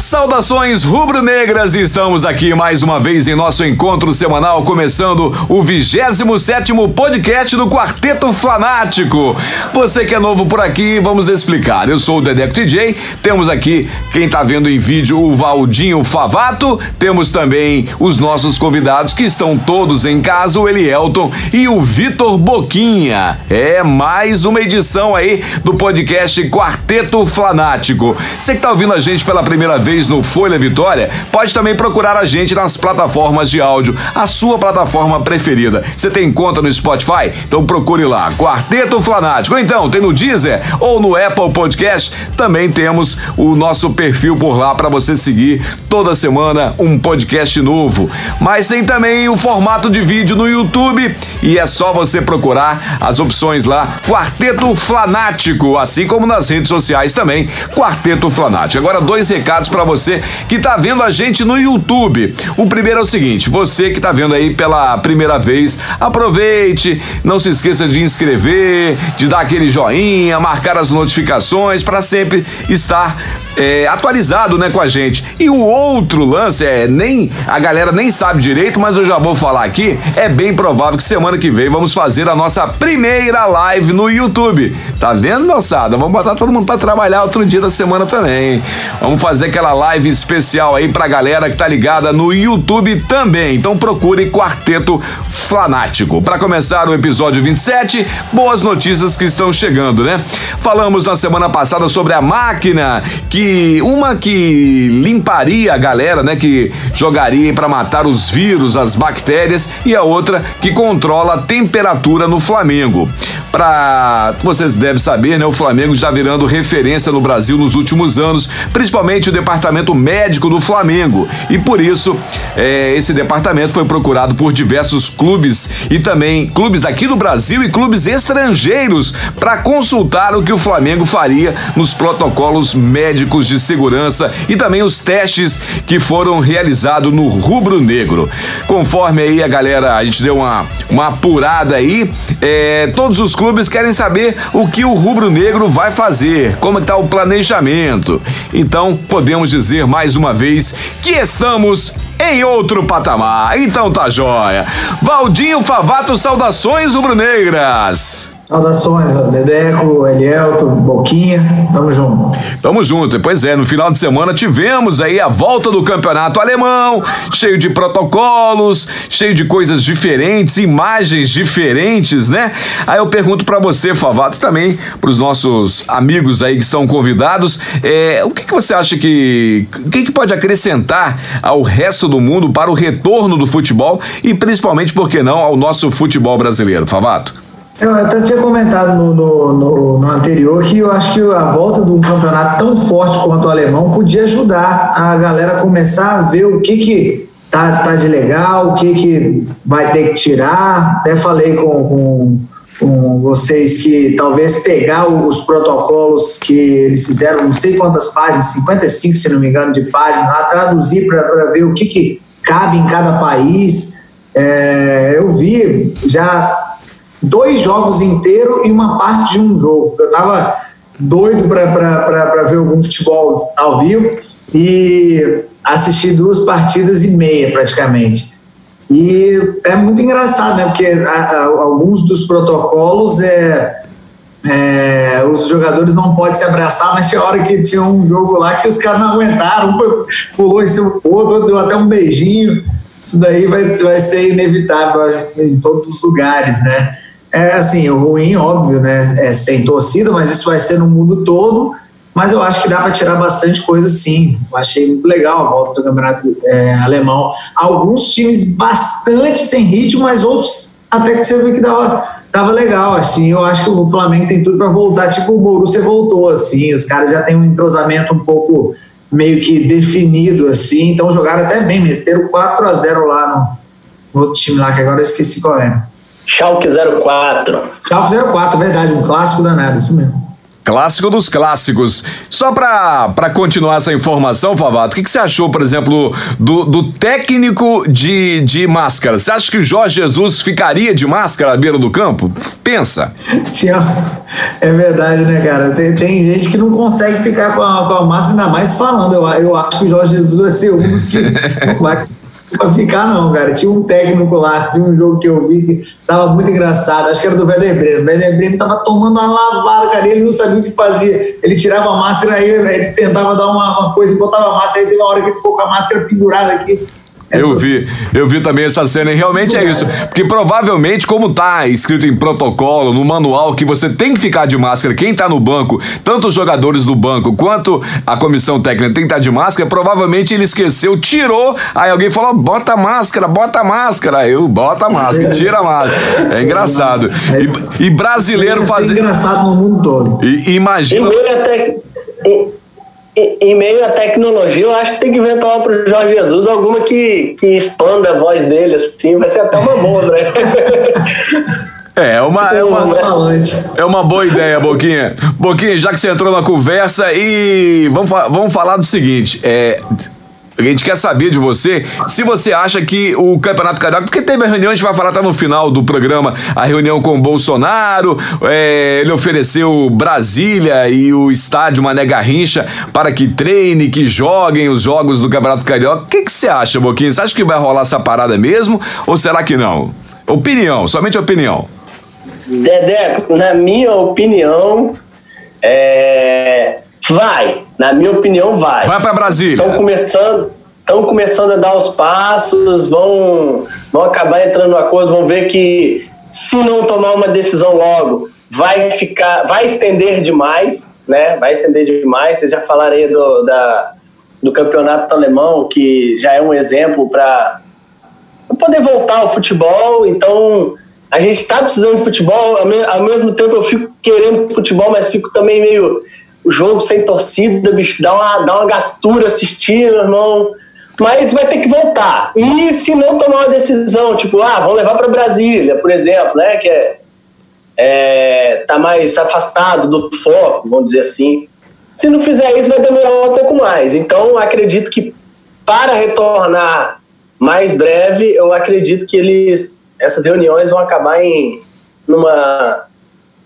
Saudações rubro-negras, estamos aqui mais uma vez em nosso encontro semanal, começando o 27 podcast do Quarteto Flanático. Você que é novo por aqui, vamos explicar. Eu sou o Dedeco DJ, temos aqui quem tá vendo em vídeo o Valdinho Favato, temos também os nossos convidados que estão todos em casa, o Elielton e o Vitor Boquinha. É mais uma edição aí do podcast Quarteto Flanático. Você que tá ouvindo a gente pela primeira vez, vez no Folha Vitória, pode também procurar a gente nas plataformas de áudio, a sua plataforma preferida. Você tem conta no Spotify? Então procure lá, Quarteto Flanático. Ou então, tem no Deezer ou no Apple Podcast, também temos o nosso perfil por lá para você seguir toda semana um podcast novo. Mas tem também o formato de vídeo no YouTube e é só você procurar as opções lá, Quarteto Flanático, assim como nas redes sociais também, Quarteto Flanático. Agora, dois recados para para você que tá vendo a gente no YouTube. O primeiro é o seguinte: você que tá vendo aí pela primeira vez, aproveite, não se esqueça de inscrever, de dar aquele joinha, marcar as notificações para sempre estar é, atualizado, né, com a gente. E o outro lance é nem a galera nem sabe direito, mas eu já vou falar aqui. É bem provável que semana que vem vamos fazer a nossa primeira live no YouTube. Tá vendo, moçada? Vamos botar todo mundo para trabalhar outro dia da semana também. Vamos fazer aquela live especial aí pra galera que tá ligada no YouTube também. Então procure Quarteto Fanático. Para começar o episódio 27, boas notícias que estão chegando, né? Falamos na semana passada sobre a máquina que uma que limparia a galera, né, que jogaria para matar os vírus, as bactérias e a outra que controla a temperatura no Flamengo. Para vocês devem saber, né, o Flamengo está virando referência no Brasil nos últimos anos, principalmente o departamento departamento médico do Flamengo. E por isso, é, esse departamento foi procurado por diversos clubes e também clubes daqui do Brasil e clubes estrangeiros para consultar o que o Flamengo faria nos protocolos médicos de segurança e também os testes que foram realizados no rubro negro. Conforme aí a galera, a gente deu uma, uma apurada aí, é, todos os clubes querem saber o que o rubro negro vai fazer, como está o planejamento. Então, podemos dizer mais uma vez que estamos em outro patamar. Então tá jóia. Valdinho Favato, saudações rubro-negras. Saudações, Dedeco, Elielto, Boquinha, tamo junto. Tamo junto, pois é, no final de semana tivemos aí a volta do campeonato alemão, cheio de protocolos, cheio de coisas diferentes, imagens diferentes, né? Aí eu pergunto para você, Favato, também pros nossos amigos aí que estão convidados, é, o que, que você acha que, o que, que pode acrescentar ao resto do mundo para o retorno do futebol e principalmente, por que não, ao nosso futebol brasileiro, Favato? Eu até tinha comentado no, no, no, no, anterior que eu acho que a volta de um campeonato tão forte quanto o alemão podia ajudar a galera a começar a ver o que que tá, tá de legal, o que que vai ter que tirar. Até falei com, com, com vocês que talvez pegar os protocolos que eles fizeram, não sei quantas páginas, 55 se não me engano de páginas, lá, traduzir para ver o que que cabe em cada país. É, eu vi já dois jogos inteiros e uma parte de um jogo. Eu estava doido para ver algum futebol ao vivo e assisti duas partidas e meia praticamente. E é muito engraçado, né? Porque a, a, alguns dos protocolos é, é, os jogadores não podem se abraçar, mas tinha hora que tinha um jogo lá que os caras não aguentaram, pulou em cima do outro, deu até um beijinho. Isso daí vai, vai ser inevitável em todos os lugares, né? É assim, o ruim, óbvio, né? É sem torcida, mas isso vai ser no mundo todo. Mas eu acho que dá para tirar bastante coisa sim. Eu achei muito legal a volta do campeonato é, alemão. Alguns times bastante sem ritmo, mas outros até que você viu que dava, dava legal. Assim, eu acho que o Flamengo tem tudo para voltar. Tipo o Borussia voltou, assim. Os caras já têm um entrosamento um pouco meio que definido assim, então jogaram até bem, meteram 4 a 0 lá no, no outro time lá, que agora eu esqueci qual era. Schalke 04. Schalke 04, verdade, um clássico danado, isso mesmo. Clássico dos clássicos. Só para continuar essa informação, Favato, o que, que, você achou, por exemplo, do, do técnico de, de máscara? Você acha que o Jorge Jesus ficaria de máscara à beira do campo? Pensa. É verdade, né, cara? Tem, tem gente que não consegue ficar com a, com a máscara, ainda mais falando. Eu, eu acho que o Jorge Jesus vai ser um dos que vai pra ficar, não, cara. Tinha um técnico lá, de um jogo que eu vi que tava muito engraçado. Acho que era do Werder Bremen. O Werder Bremen tava tomando uma lavada, cara. Ele não sabia o que fazia. Ele tirava a máscara aí, ele tentava dar uma, uma coisa e botava a máscara. Aí teve uma hora que ele ficou com a máscara pendurada aqui. Eu vi, eu vi também essa cena e realmente é isso. Porque provavelmente, como tá escrito em protocolo, no manual, que você tem que ficar de máscara, quem tá no banco, tanto os jogadores do banco quanto a comissão técnica tem que estar tá de máscara, provavelmente ele esqueceu, tirou, aí alguém falou: bota máscara, bota máscara. Aí eu, bota máscara, tira a máscara. É engraçado. E, e brasileiro fazer. É engraçado no mundo todo. E, imagina. E até em meio à tecnologia, eu acho que tem que inventar para o Jorge Jesus alguma que, que expanda a voz dele, assim, vai ser até uma boa, né? É, é uma, é, uma, é uma boa ideia, Boquinha. Boquinha, já que você entrou na conversa, e vamos, vamos falar do seguinte: é, a gente quer saber de você se você acha que o Campeonato Carioca, porque teve a reunião, a gente vai falar até no final do programa, a reunião com o Bolsonaro, é, ele ofereceu Brasília e o estádio Mané Garrincha para que treine, que joguem os jogos do Campeonato Carioca. O que, que você acha, Boquinha? Você acha que vai rolar essa parada mesmo ou será que não? Opinião, somente opinião. Dedé, na minha opinião, é Vai, na minha opinião, vai. Vai para Brasília. Estão começando, estão começando a dar os passos, vão, vão acabar entrando no acordo, vão ver que se não tomar uma decisão logo, vai ficar, vai estender demais, né? Vai estender demais. Vocês já falaram aí do, da, do campeonato alemão, que já é um exemplo para poder voltar ao futebol. Então, a gente está precisando de futebol. Ao mesmo tempo, eu fico querendo futebol, mas fico também meio o jogo sem torcida, bicho, dá uma, dá uma gastura assistir, meu irmão. Mas vai ter que voltar. E se não tomar uma decisão, tipo, ah, vamos levar para Brasília, por exemplo, né, que é, é, tá mais afastado do foco, vamos dizer assim. Se não fizer isso, vai demorar um pouco mais. Então, acredito que para retornar mais breve, eu acredito que eles essas reuniões vão acabar em numa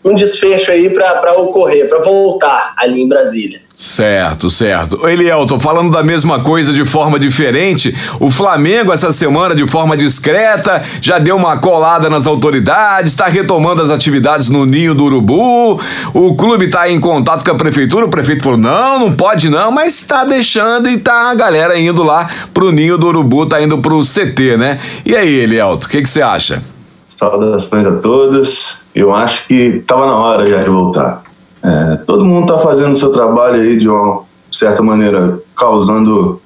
um desfecho aí para ocorrer, para voltar ali em Brasília. Certo, certo. Elielton, falando da mesma coisa de forma diferente, o Flamengo essa semana, de forma discreta, já deu uma colada nas autoridades, está retomando as atividades no Ninho do Urubu. O clube está em contato com a prefeitura, o prefeito falou: não, não pode não, mas está deixando e tá a galera indo lá pro Ninho do Urubu, tá indo pro CT, né? E aí, Elielton, o que você acha? Saudações a todos. Eu acho que estava na hora já de voltar. É, todo mundo está fazendo o seu trabalho aí de uma certa maneira, causando,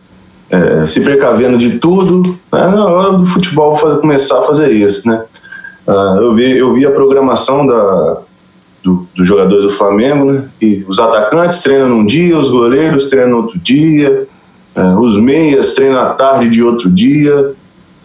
é, se precavendo de tudo. É na hora do futebol fazer, começar a fazer isso, né? Uh, eu, vi, eu vi a programação da, do, dos jogadores do Flamengo, né? E os atacantes treinam num dia, os goleiros treinam outro dia, é, os meias treinam à tarde de outro dia.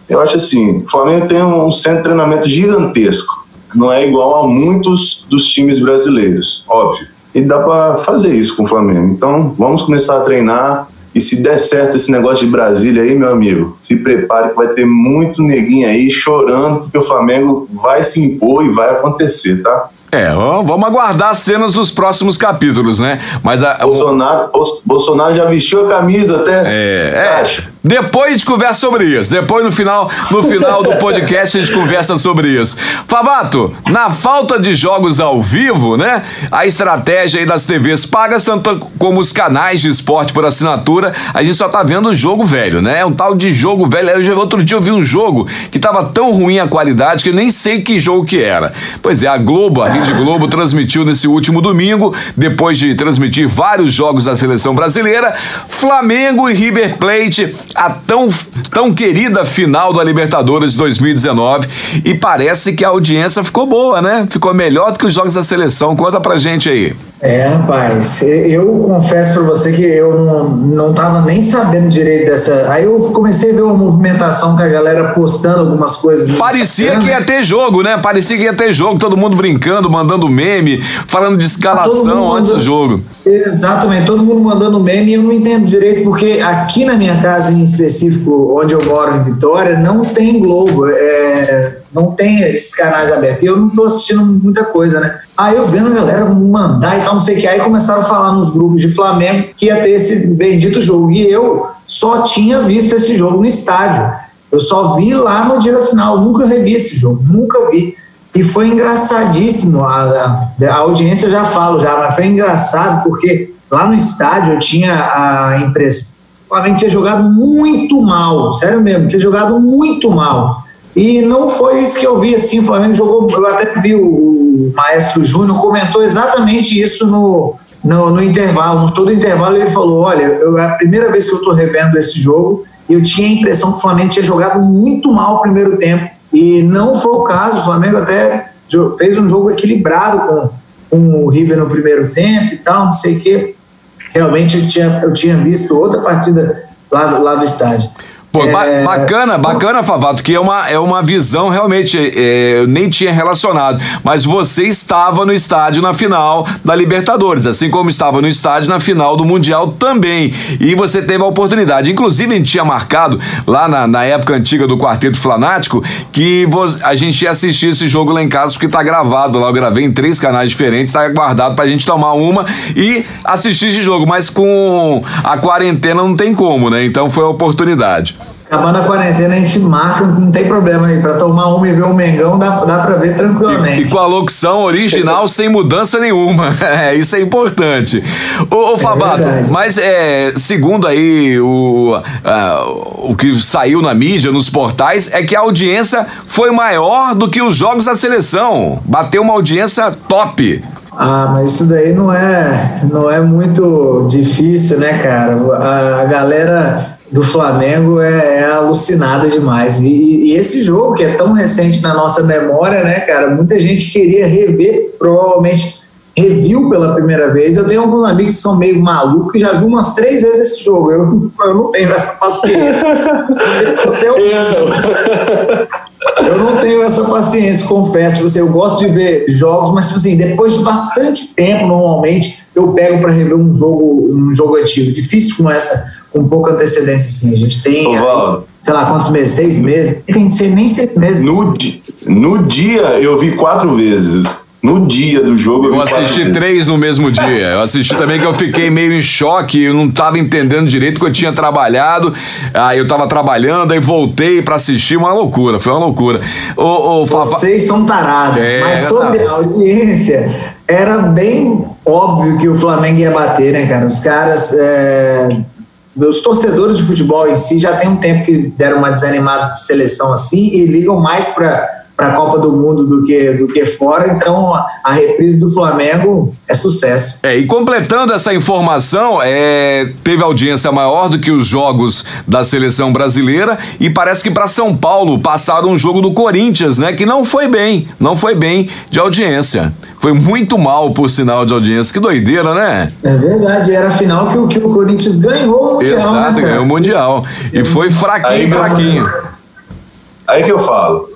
Eu acho assim, o Flamengo tem um centro de treinamento gigantesco. Não é igual a muitos dos times brasileiros, óbvio. E dá para fazer isso com o Flamengo. Então, vamos começar a treinar. E se der certo esse negócio de Brasília aí, meu amigo, se prepare que vai ter muito neguinho aí chorando porque o Flamengo vai se impor e vai acontecer, tá? É, vamos aguardar as cenas dos próximos capítulos, né? Mas a, Bolsonaro, o... Bolsonaro já vestiu a camisa até. É, é. Depois a gente conversa sobre isso. Depois no final, no final do podcast a gente conversa sobre isso. Favato, na falta de jogos ao vivo, né? A estratégia aí das TVs pagas, tanto como os canais de esporte por assinatura, a gente só tá vendo o jogo velho, né? É um tal de jogo velho. Eu, outro dia eu vi um jogo que tava tão ruim a qualidade que eu nem sei que jogo que era. Pois é, a Globo, a Rede Globo transmitiu nesse último domingo, depois de transmitir vários jogos da seleção brasileira, Flamengo e River Plate a tão, tão querida final da Libertadores 2019 e parece que a audiência ficou boa, né? Ficou melhor do que os jogos da seleção. Conta pra gente aí. É, rapaz, eu confesso para você que eu não, não tava nem sabendo direito dessa. Aí eu comecei a ver uma movimentação com a galera postando algumas coisas. Parecia que ia ter jogo, né? Parecia que ia ter jogo, todo mundo brincando, mandando meme, falando de escalação antes do jogo. Exatamente, todo mundo mandando meme e eu não entendo direito, porque aqui na minha casa em específico, onde eu moro em Vitória, não tem Globo. É não tem esses canais abertos. E eu não tô assistindo muita coisa, né? Aí eu vendo a galera mandar e tal, não sei o que. Aí começaram a falar nos grupos de Flamengo que ia ter esse bendito jogo. E eu só tinha visto esse jogo no estádio. Eu só vi lá no dia da final. Nunca revi esse jogo, nunca vi. E foi engraçadíssimo. A, a, audiência eu já falo já, mas foi engraçado porque lá no estádio eu tinha a impressão o Flamengo tinha jogado muito mal. Sério mesmo, tinha jogado muito mal. E não foi isso que eu vi, assim, o Flamengo jogou, eu até vi o, Maestro Júnior comentou exatamente isso no, no, no, intervalo, no todo intervalo ele falou, olha, eu, é a primeira vez que eu estou revendo esse jogo, eu tinha a impressão que o Flamengo tinha jogado muito mal o primeiro tempo, e não foi o caso, o Flamengo até fez um jogo equilibrado com, com o River no primeiro tempo e tal, não sei o que, realmente eu tinha, eu tinha visto outra partida lá, lá do estádio. Pô, é... bacana, bacana, Favato, que é uma, é uma visão realmente, é, eu nem tinha relacionado, mas você estava no estádio na final da Libertadores, assim como estava no estádio na final do Mundial também, e você teve a oportunidade, inclusive a gente tinha marcado lá na, na época antiga do Quarteto Flanático, que a gente ia assistir esse jogo lá em casa, porque tá gravado lá, eu gravei em três canais diferentes, tá guardado pra gente tomar uma e assistir esse jogo, mas com a quarentena não tem como, né, então foi a oportunidade. Acabando a quarentena, a gente marca, não tem problema aí. Pra tomar uma e ver um Mengão, dá, dá pra ver tranquilamente. E, e com a locução original, sem mudança nenhuma. É, isso é importante. Ô, ô Fabato, é mas é, segundo aí o, uh, o que saiu na mídia, nos portais, é que a audiência foi maior do que os jogos da seleção. Bateu uma audiência top. Ah, mas isso daí não é, não é muito difícil, né, cara? A, a galera do Flamengo é, é alucinada demais. E, e, esse jogo, que é tão recente na nossa memória, né, cara? Muita gente queria rever, provavelmente reviu pela primeira vez. Eu tenho alguns amigos que são meio malucos e já vi umas três vezes esse jogo. Eu, eu não tenho essa paciência. Você é um... Eu não tenho essa paciência, confesso. Você, eu gosto de ver jogos, mas tipo assim, depois de bastante tempo, normalmente, eu pego para rever um jogo, um jogo antigo. Difícil com essa com pouca antecedência, sim. A gente tem, aí, sei lá, quantos meses? Seis meses? Tem que ser nem seis meses. No, no dia, eu vi quatro vezes. No dia do jogo. Eu, eu assisti três no mesmo dia. Eu assisti também que eu fiquei meio em choque, eu não estava entendendo direito que eu tinha trabalhado. Aí eu estava trabalhando, aí voltei para assistir, uma loucura, foi uma loucura. Ô, ô, Vocês são tarados, é, mas sobre tá. a audiência, era bem óbvio que o Flamengo ia bater, né, cara? Os caras. É os torcedores de futebol em si já tem um tempo que deram uma desanimada de seleção assim e ligam mais para para a Copa do Mundo do que, do que fora, então a reprise do Flamengo é sucesso. É, e completando essa informação, é, teve audiência maior do que os jogos da seleção brasileira e parece que para São Paulo passaram um jogo do Corinthians, né, que não foi bem, não foi bem de audiência. Foi muito mal por sinal de audiência. Que doideira, né? É verdade, era a final que o, que o Corinthians ganhou o Mundial. Exato, né, ganhou o Mundial. E foi fraquinho, fraquinho. Aí que eu falo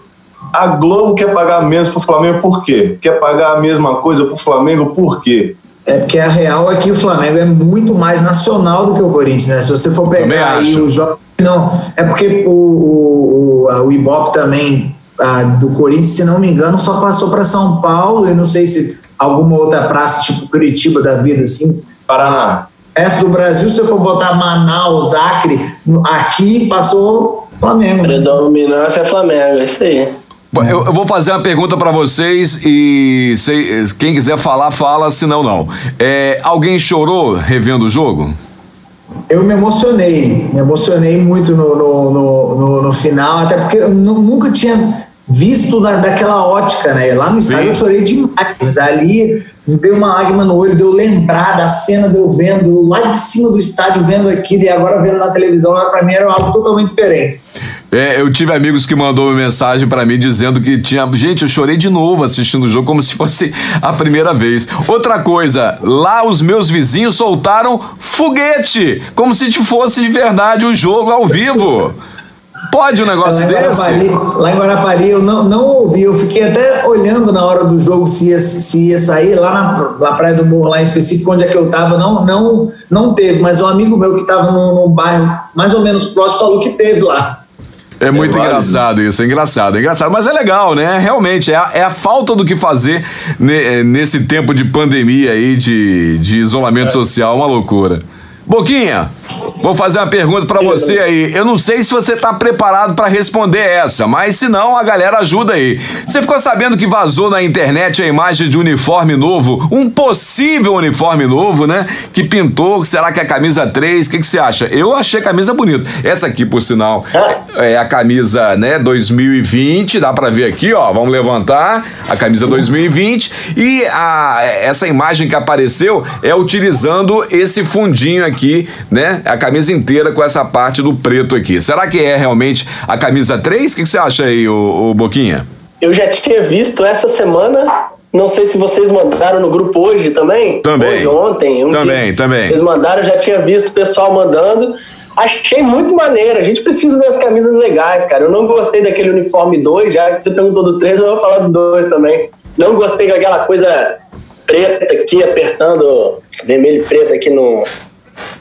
a Globo quer pagar menos para o Flamengo por quê? Quer pagar a mesma coisa para o Flamengo por quê? É porque a real é que o Flamengo é muito mais nacional do que o Corinthians, né? Se você for pegar aí o jogo. Não, é porque o, o, o, o Ibope também, a, do Corinthians, se não me engano, só passou para São Paulo e não sei se alguma outra praça, tipo Curitiba da vida, assim. Paraná. Essa do Brasil, se eu for botar Manaus, Acre, aqui passou Flamengo. Predominância é Flamengo, é isso aí. Eu, eu, vou fazer uma pergunta para vocês e se, quem quiser falar, fala, senão não. É, alguém chorou revendo o jogo? Eu me emocionei, me emocionei muito no, no, no, no, final, até porque eu nunca tinha visto da, daquela ótica, né? Lá no estádio eu chorei demais, ali me veio uma lágrima no olho de eu lembrar da cena de eu vendo lá de cima do estádio, vendo aquilo e agora vendo na televisão, para mim era algo totalmente diferente. É, eu tive amigos que mandou uma mensagem para mim dizendo que tinha. Gente, eu chorei de novo assistindo o jogo, como se fosse a primeira vez. Outra coisa, lá os meus vizinhos soltaram foguete, como se fosse de verdade o jogo ao vivo. Pode um negócio lá desse? Guarapari, lá em Guarapari eu não, não ouvi, eu fiquei até olhando na hora do jogo se ia, se ia sair, lá na, na Praia do Morro, lá em específico, onde é que eu tava, não, não, não teve, mas um amigo meu que tava num, num bairro mais ou menos próximo falou que teve lá. É muito é engraçado isso, é engraçado, é engraçado. Mas é legal, né? Realmente, é a, é a falta do que fazer ne, nesse tempo de pandemia aí, de, de isolamento é. social, uma loucura. Boquinha, vou fazer uma pergunta para você aí. Eu não sei se você tá preparado para responder essa, mas se não, a galera ajuda aí. Você ficou sabendo que vazou na internet a imagem de uniforme novo, um possível uniforme novo, né? Que pintou, será que é a camisa 3? O que, que você acha? Eu achei a camisa bonita. Essa aqui, por sinal, é a camisa, né, 2020, dá para ver aqui, ó. Vamos levantar a camisa 2020 e a essa imagem que apareceu é utilizando esse fundinho aqui aqui, né? A camisa inteira com essa parte do preto aqui. Será que é realmente a camisa 3? O que, você acha aí, o, o Boquinha? Eu já tinha visto essa semana não sei se vocês mandaram no grupo hoje também. Também. Hoje, ontem. Um também, dia. também. Eles mandaram, já tinha visto o pessoal mandando. Achei muito maneiro. A gente precisa das camisas legais, cara. Eu não gostei daquele uniforme 2, já que você perguntou do 3, eu vou falar do 2 também. Não gostei daquela coisa preta aqui, apertando vermelho e preto aqui no,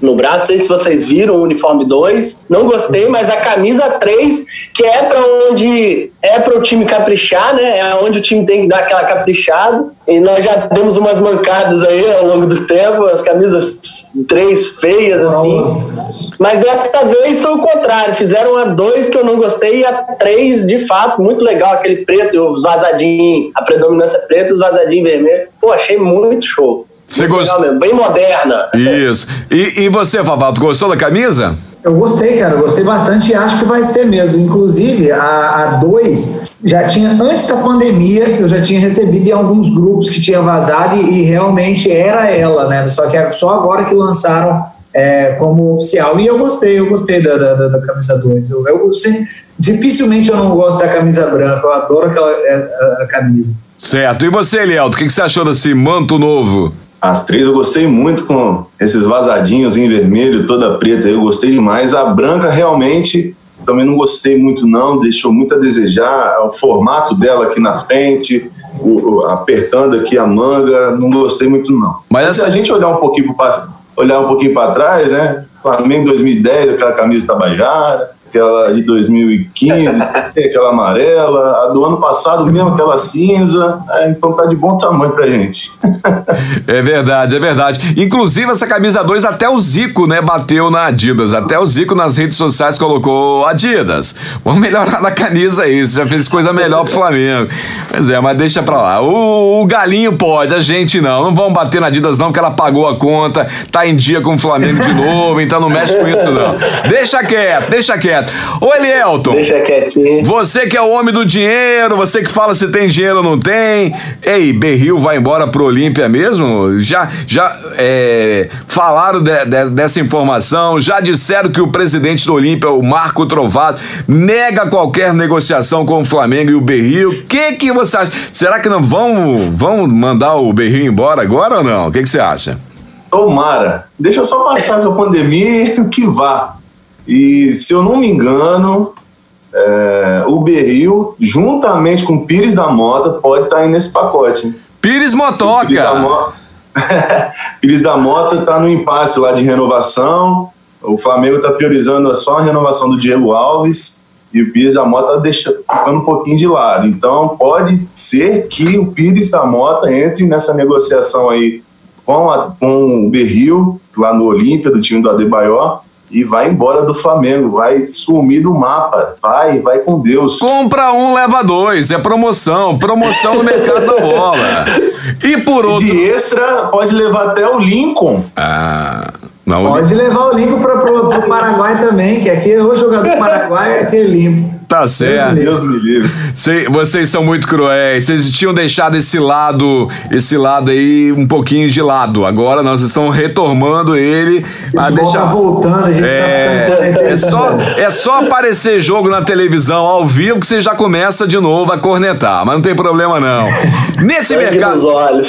no braço. Não sei se vocês viram o uniforme 2. Não gostei, mas a camisa 3, que é para onde é para o time caprichar, né? É onde o time tem que dar aquela caprichada. E nós já demos umas mancadas aí ao longo do tempo, as camisas três feias assim. Mas dessa vez foi o contrário. Fizeram a 2 que eu não gostei e a 3 de fato muito legal, aquele preto, os vazadinhos, a predominância preta, os vazadinhos vermelhos. Pô, achei muito show. Você gostou? Bem moderna. Isso. E, e você, Favato, gostou da camisa? Eu gostei, cara, eu gostei bastante e acho que vai ser mesmo. Inclusive, a 2 já tinha, antes da pandemia, eu já tinha recebido em alguns grupos que tinha vazado e, e realmente era ela, né? Só que é só agora que lançaram é, como oficial. E eu gostei, eu gostei da, da, da camisa 2. Eu, eu, dificilmente eu não gosto da camisa branca, eu adoro aquela é, a, a camisa. Certo. E você, Elielto, o que, que você achou desse manto novo? A atriz eu gostei muito com esses vazadinhos em vermelho, toda preta, eu gostei demais. A branca realmente também não gostei muito não, deixou muito a desejar. O formato dela aqui na frente, o, o, apertando aqui a manga, não gostei muito não. Mas essa... se a gente olhar um pouquinho para olhar um pouquinho para trás, né? Flamengo 2010, aquela camisa tabajara, aquela de 2015, aquela amarela, a do ano passado mesmo, aquela cinza, é, então tá de bom tamanho pra gente. é verdade, é verdade. Inclusive essa camisa 2 até o Zico, né, bateu na Adidas, até o Zico nas redes sociais colocou Adidas, vamos melhorar na camisa aí, você já fez coisa melhor pro Flamengo. Pois é, mas deixa pra lá. O, o Galinho pode, a gente não, não vamos bater na Adidas não, que ela pagou a conta, tá em dia com o Flamengo de novo, então não mexe com isso não. Deixa quieto, deixa quieto quieto. Ô, Elielton. Deixa quietinho. Você que é o homem do dinheiro, você que fala se tem dinheiro ou não tem. Ei, Berril vai embora pro Olímpia mesmo? Já, já é, falaram de, de, dessa informação, já disseram que o presidente do Olímpia, o Marco Trovado, nega qualquer negociação com o Flamengo e o Berril. O que que você acha? Será que não vão, vão mandar o Berril embora agora ou não? O que que você acha? Tomara. Deixa só passar essa pandemia que vá. E, se eu não me engano, é, o Berril, juntamente com o Pires da Mota, pode estar tá aí nesse pacote. Pires Motoca! Pires da, Mo... Pires da Mota está no impasse lá de renovação. O Flamengo está priorizando só a renovação do Diego Alves e o Pires da Mota está deixando, ficando um pouquinho de lado. Então pode ser que o Pires da Mota entre nessa negociação aí com, a, com o Berril, lá no Olímpia, do time do Adebayor, e vai embora do Flamengo, vai sumir do mapa, vai, vai com Deus. Compra um, leva dois, é promoção, promoção no mercado da bola. E por outro... De extra, pode levar até o Lincoln. Ah... Não, Pode levar o Lincoln para o Paraguai também, que aqui o jogador do Paraguai é aquele limpo. Tá certo. Deus me livre. Cê- vocês são muito cruéis. Vocês tinham deixado esse lado, esse lado aí um pouquinho de lado. Agora nós estamos retomando ele. A tá voltando, a gente tá ficando É, é, só, é só aparecer jogo na televisão ao vivo que você já começa de novo a cornetar, mas não tem problema não. Nesse mercado.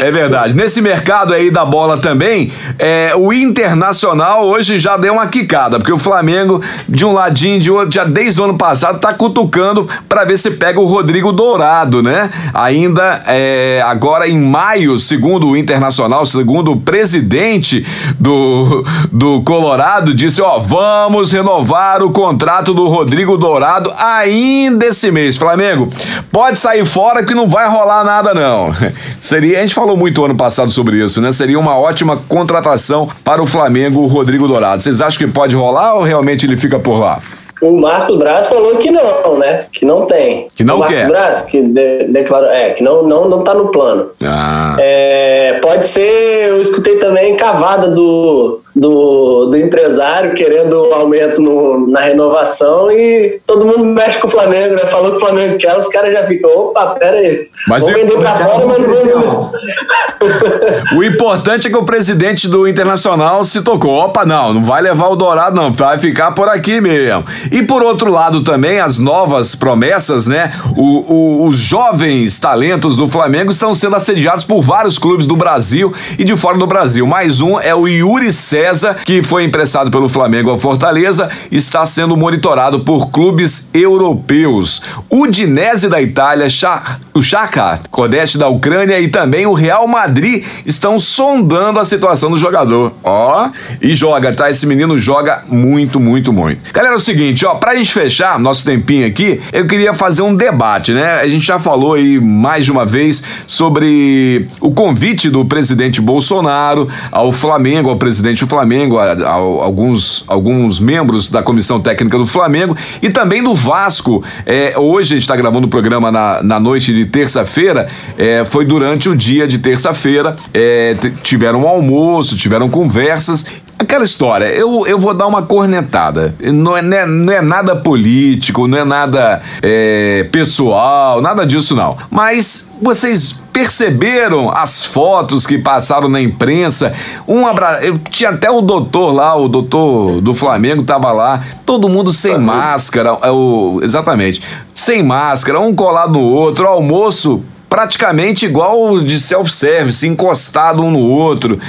É verdade. Nesse mercado aí da bola também, é, o Internacional hoje já deu uma quicada, porque o Flamengo, de um ladinho de outro, já desde o ano passado, tá cutucando pra ver se pega o Rodrigo Dourado, né? Ainda é, agora em maio, segundo o Internacional, segundo o presidente do, do Colorado, disse: ó, vamos renovar o contrato do Rodrigo Dourado ainda esse mês. Flamengo, pode sair fora que não vai rolar nada, não. Seria, a gente falou muito ano passado sobre isso, né? Seria uma ótima contratação para o Flamengo, o Rodrigo Dourado. Vocês acham que pode rolar ou realmente ele fica por lá? O Marcos Braz falou que não, né? Que não tem. Que não o Marcos quer. Braz, que de- declarou, é, que não, não, não tá no plano. Ah. É, pode ser, eu escutei também cavada do, do, do empresário querendo aumento no- na renovação e todo mundo mexe com o Flamengo, né? Falou que o Flamengo quer, os caras já ficam, opa, pera aí. Mas Vamos vender pra fora, mas não vamos. O importante é que o presidente do Internacional se tocou. Opa, não, não vai levar o Dourado, não. Vai ficar por aqui mesmo. E por outro lado também, as novas promessas, né? O- o- os jovens talentos do Flamengo estão sendo assediados por vários clubes do Brasil e de fora do Brasil. Mais um é o Yuri César, que foi emprestado pelo Flamengo ao Fortaleza, está sendo monitorado por clubes europeus. O Dinese da Itália, o Shakhtar Donetsk da Ucrânia e também o Real Madrid estão sondando a situação do jogador. Ó, e joga, tá? Esse menino joga muito, muito, muito. Galera, é o seguinte, ó, pra gente fechar nosso tempinho aqui, eu queria fazer um debate, né? A gente já falou aí mais de uma vez sobre o convite do presidente Bolsonaro ao Flamengo, ao presidente do Flamengo, a, a- alguns, alguns membros da comissão técnica do Flamengo e também do Vasco. É, hoje a gente está gravando o programa na, na noite de terça-feira, é, foi durante o dia de terça-feira, é, tiveram um almoço, tiveram conversas Aquela história, eu, eu vou dar uma cornetada. Não é, não é, não é nada político, não é nada é, pessoal, nada disso não. Mas vocês perceberam as fotos que passaram na imprensa? Um abra... eu Tinha até o doutor lá, o doutor do Flamengo tava lá, todo mundo sem máscara, é o... exatamente, sem máscara, um colado no outro, almoço praticamente igual de self-service, encostado um no outro.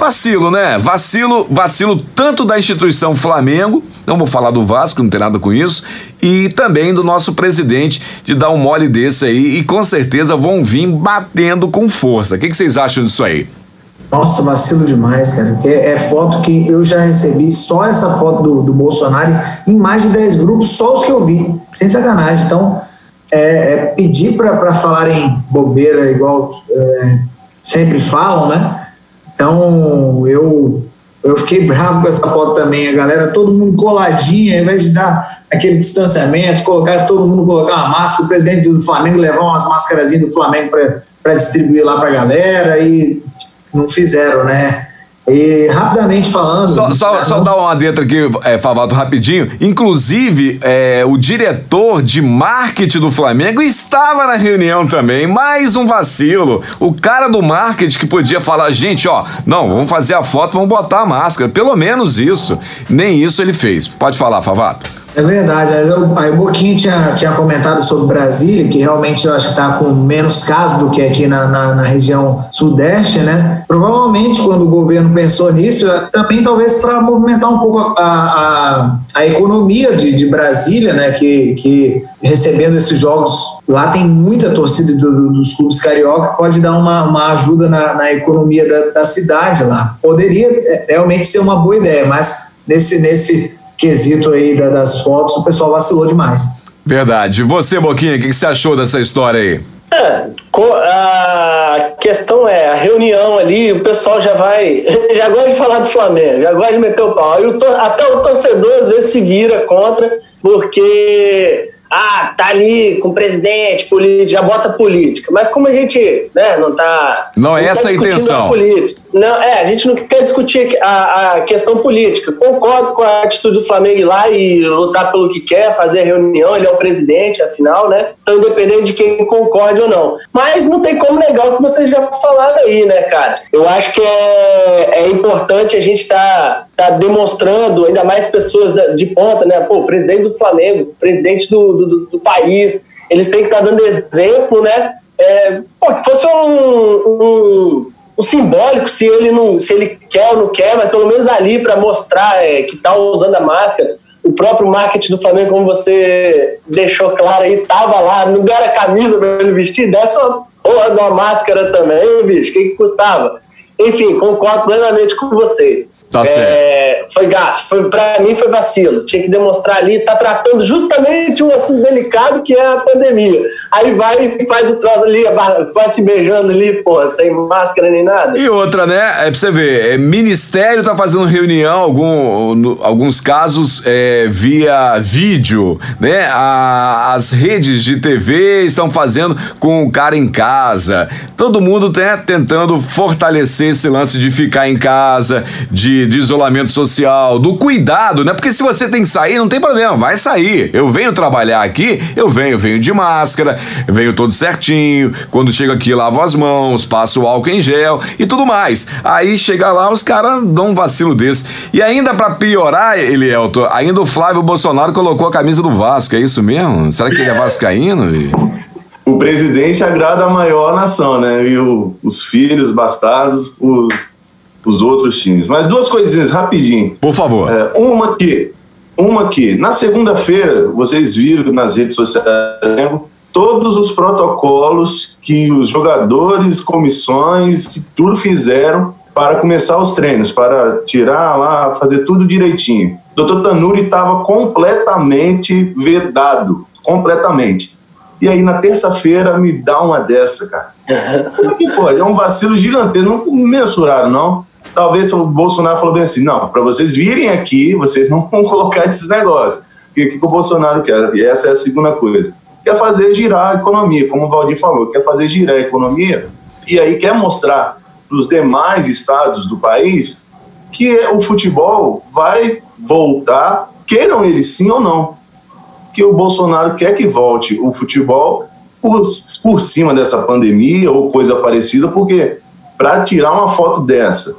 Vacilo, né? Vacilo, vacilo tanto da instituição Flamengo, não vou falar do Vasco, não tem nada com isso, e também do nosso presidente de dar um mole desse aí e com certeza vão vir batendo com força. O que, que vocês acham disso aí? Nossa, vacilo demais, cara. Porque é foto que eu já recebi, só essa foto do, do Bolsonaro, em mais de 10 grupos, só os que eu vi. Sem sacanagem. Então, é, é pedir para falarem bobeira, igual é, sempre falam, né? Então, eu, eu fiquei bravo com essa foto também. A galera, todo mundo coladinho, ao invés de dar aquele distanciamento, colocar todo mundo colocar uma máscara, o presidente do Flamengo levar umas máscarazinhas do Flamengo para distribuir lá para a galera e não fizeram, né? E rapidamente falando. Só, só, só dar uma dentro aqui, é, Favato, rapidinho. Inclusive, é, o diretor de marketing do Flamengo estava na reunião também. Mais um vacilo. O cara do marketing que podia falar, gente, ó, não, vamos fazer a foto, vamos botar a máscara. Pelo menos isso. Nem isso ele fez. Pode falar, Favato. É verdade. Aí o Boquinho tinha, tinha comentado sobre Brasília, que realmente eu acho que está com menos casos do que aqui na, na, na região sudeste, né? Provavelmente, quando o governo pensou nisso, é também talvez para movimentar um pouco a, a, a economia de, de Brasília, né? Que, que recebendo esses jogos, lá tem muita torcida do- do- dos clubes carioca, pode dar uma, uma ajuda na, na economia da, da cidade lá. Poderia é, realmente ser uma boa ideia, mas nesse, nesse quesito aí da- das fotos, o pessoal vacilou demais. Verdade. E você, Boquinha, o que, que você achou dessa história aí? É, a questão é, a reunião ali, o pessoal já vai, já gosta de falar do Flamengo, já gosta de meter o pau. E o tor- até o torcedor às vezes se vira contra, porque, ah, tá ali com o presidente, político, já bota política. Mas como a gente né, não tá... Não é tá essa a intenção. política. Não, é, a gente não quer discutir a, a, questão política. Concordo com a atitude do Flamengo ir lá e lutar pelo que quer, fazer a reunião, ele é o presidente, afinal, né? Então, independente de quem concorde ou não. Mas não tem como negar o que vocês já falaram aí, né, cara? Eu acho que é, é importante a gente estar tá, tá demonstrando, ainda mais pessoas de ponta, né? Pô, presidente do Flamengo, presidente do, do, do país, eles têm que estar tá dando exemplo, né? É, pô, que fosse um, um o simbólico, se ele não, se ele quer ou não quer, mas pelo menos ali para mostrar é, que está usando a máscara. O próprio marketing do Flamengo, como você deixou claro aí, tava lá, não deram a camisa para ele vestir, dessa porra de uma máscara também, bicho, o que, que custava? Enfim, concordo plenamente com vocês. Tá é, foi gafe, foi, pra mim foi vacilo. Tinha que demonstrar ali, tá tratando justamente um assunto delicado que é a pandemia. Aí vai e faz o troço ali, vai se beijando ali, porra, sem máscara nem nada. E outra, né? É pra você ver, é, ministério tá fazendo reunião, algum, no, alguns casos é, via vídeo, né? A, as redes de TV estão fazendo com o cara em casa. Todo mundo tá tentando fortalecer esse lance de ficar em casa, de de, isolamento social, do cuidado, né? Porque se você tem que sair, não tem problema, vai sair. Eu venho trabalhar aqui, eu venho, venho de máscara, venho todo certinho. Quando chego aqui, lavo as mãos, passo álcool em gel e tudo mais. Aí chega lá, os caras dão um vacilo desse. E ainda para piorar, Elielto, ainda o Flávio Bolsonaro colocou a camisa do Vasco, é isso mesmo? Será que ele é vascaíno? o presidente agrada a maior nação, né? E o, os filhos bastardos, os os outros times. Mas duas coisinhas rapidinho. Por favor. É, uma que, uma que na segunda-feira vocês viram nas redes sociais todos os protocolos que os jogadores, comissões, tudo fizeram para começar os treinos, para tirar lá, fazer tudo direitinho. O doutor Tanuri estava completamente vedado, completamente. E aí na terça-feira me dá uma dessa, cara. Como é que pode? É um vacilo gigantesco, não mensuraram, não talvez o Bolsonaro falou bem assim: não, para vocês virem aqui, vocês não vão colocar esses negócios. O que, que o Bolsonaro quer? E essa é a segunda coisa. Quer fazer girar a economia, como o Valdir falou, quer fazer girar a economia e aí quer mostrar para os demais estados do país que o futebol vai voltar, queiram eles sim ou não. Que o Bolsonaro quer que volte o futebol por, por cima dessa pandemia ou coisa parecida, porque para tirar uma foto dessa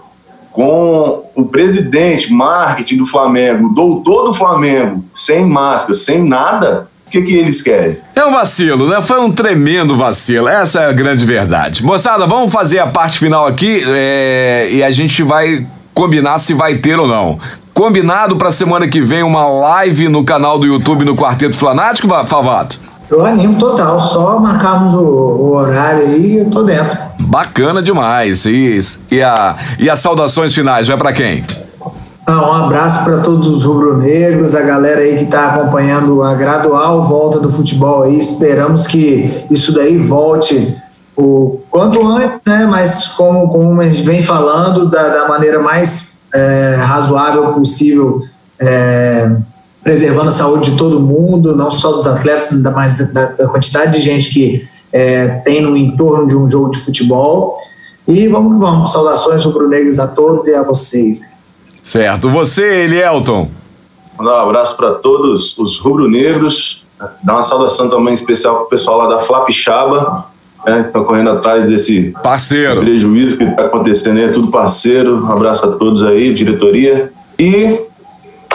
com o presidente, marketing do Flamengo, doutor do Flamengo, sem máscara, sem nada, o que, que eles querem? É um vacilo, né? Foi um tremendo vacilo. Essa é a grande verdade. Moçada, vamos fazer a parte final aqui é... e a gente vai combinar se vai ter ou não. Combinado para semana que vem uma live no canal do YouTube no Quarteto Flanático, Favato? Eu animo total, só marcarmos o, o horário aí e eu tô dentro. Bacana demais. E, e, a, e as saudações finais, vai para quem? Ah, um abraço para todos os rubro-negros, a galera aí que está acompanhando a gradual volta do futebol aí. Esperamos que isso daí volte o quanto antes, né? Mas como, como a gente vem falando, da, da maneira mais é, razoável possível. É, preservando a saúde de todo mundo, não só dos atletas, ainda mais da, da quantidade de gente que é, tem no entorno de um jogo de futebol. E vamos que vamos. Saudações rubro-negros a todos e a vocês. Certo. Você, Elielton. Mandar um abraço para todos os rubro-negros. Dar uma saudação também especial para o pessoal lá da Flapixaba, né, estão correndo atrás desse parceiro prejuízo que está acontecendo aí, é tudo parceiro. Um abraço a todos aí, diretoria. E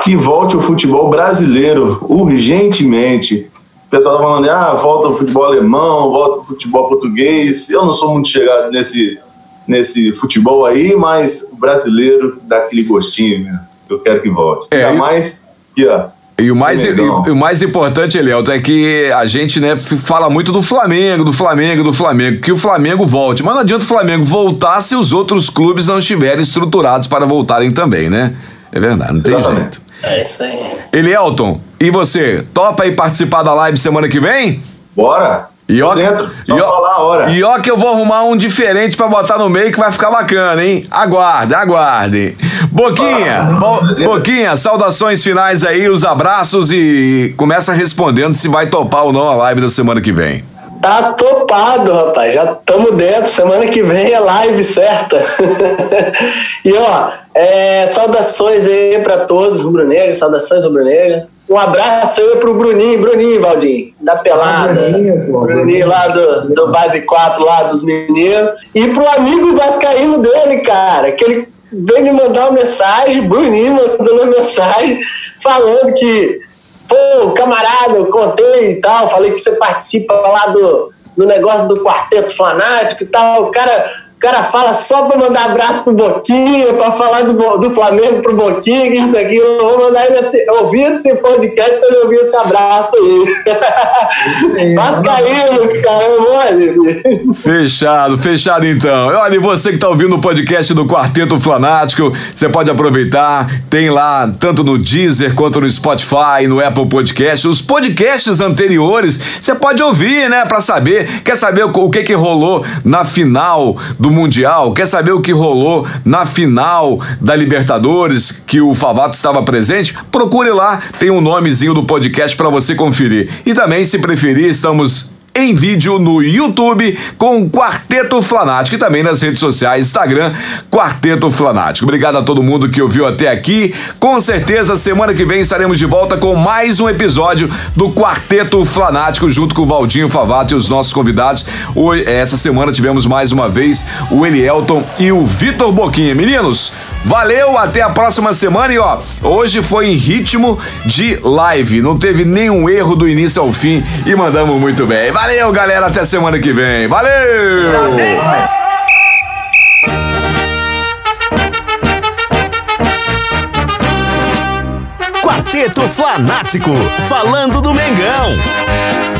que volte o futebol brasileiro urgentemente. O pessoal tá falando, ah, volta o futebol alemão, volta o futebol português. Eu não sou muito chegado nesse, nesse futebol aí, mas o brasileiro dá aquele gostinho, né? Eu quero que volte. É, Ainda mais que, ó, e o mais, e, o mais importante, Elielto, é que a gente né, fala muito do Flamengo, do Flamengo, do Flamengo, que o Flamengo volte. Mas não adianta o Flamengo voltar se os outros clubes não estiverem estruturados para voltarem também, né? É verdade, não tem Exatamente. jeito. É isso aí. Elielton, e você? Topa aí participar da live semana que vem? Bora! E ó, dentro, só e ó, falar a hora. E ó que eu vou arrumar um diferente para botar no meio que vai ficar bacana, hein? Aguardem, aguardem. Boquinha, ah, bo, Boquinha, saudações finais aí, os abraços e começa respondendo se vai topar ou não a live da semana que vem. Tá topado, rapaz. Já estamos dentro. Semana que vem é live certa. e ó, é, saudações aí para todos, rubro-negros, saudações rubro-negras. Um abraço aí pro Bruninho, Bruninho, Valdir, da Pelada. Bruninho, pô, Bruninho lá do, do Base 4, lá dos meninos. E pro amigo vascaíno dele, cara, que ele veio me mandar uma mensagem, Bruninho mandou uma mensagem falando que pô, camarada, eu contei e tal, falei que você participa lá do, do negócio do quarteto fanático e tal. O cara o cara fala só para mandar abraço pro Boquinha, para falar do, do Flamengo pro Boquinha, que isso aqui. Eu vou mandar ele assim, ouvir esse podcast para ele ouvir esse abraço aí. Vascaíno, caramba, Fechado, fechado então. Olha, e você que tá ouvindo o podcast do Quarteto Flanático, você pode aproveitar. Tem lá, tanto no Deezer quanto no Spotify, no Apple Podcast. Os podcasts anteriores, você pode ouvir, né? Para saber. Quer saber o que que rolou na final do do Mundial, quer saber o que rolou na final da Libertadores, que o Favato estava presente? Procure lá, tem um nomezinho do podcast para você conferir. E também, se preferir, estamos em vídeo no YouTube com Quarteto Flanático e também nas redes sociais, Instagram, Quarteto Flanático. Obrigado a todo mundo que ouviu até aqui. Com certeza, semana que vem estaremos de volta com mais um episódio do Quarteto Flanático, junto com o Valdinho Favato e os nossos convidados. Hoje, essa semana tivemos mais uma vez o Elielton e o Vitor Boquinha. Meninos, Valeu, até a próxima semana e ó, hoje foi em ritmo de live, não teve nenhum erro do início ao fim e mandamos muito bem. Valeu, galera, até semana que vem. Valeu! Quarteto Fanático, falando do Mengão.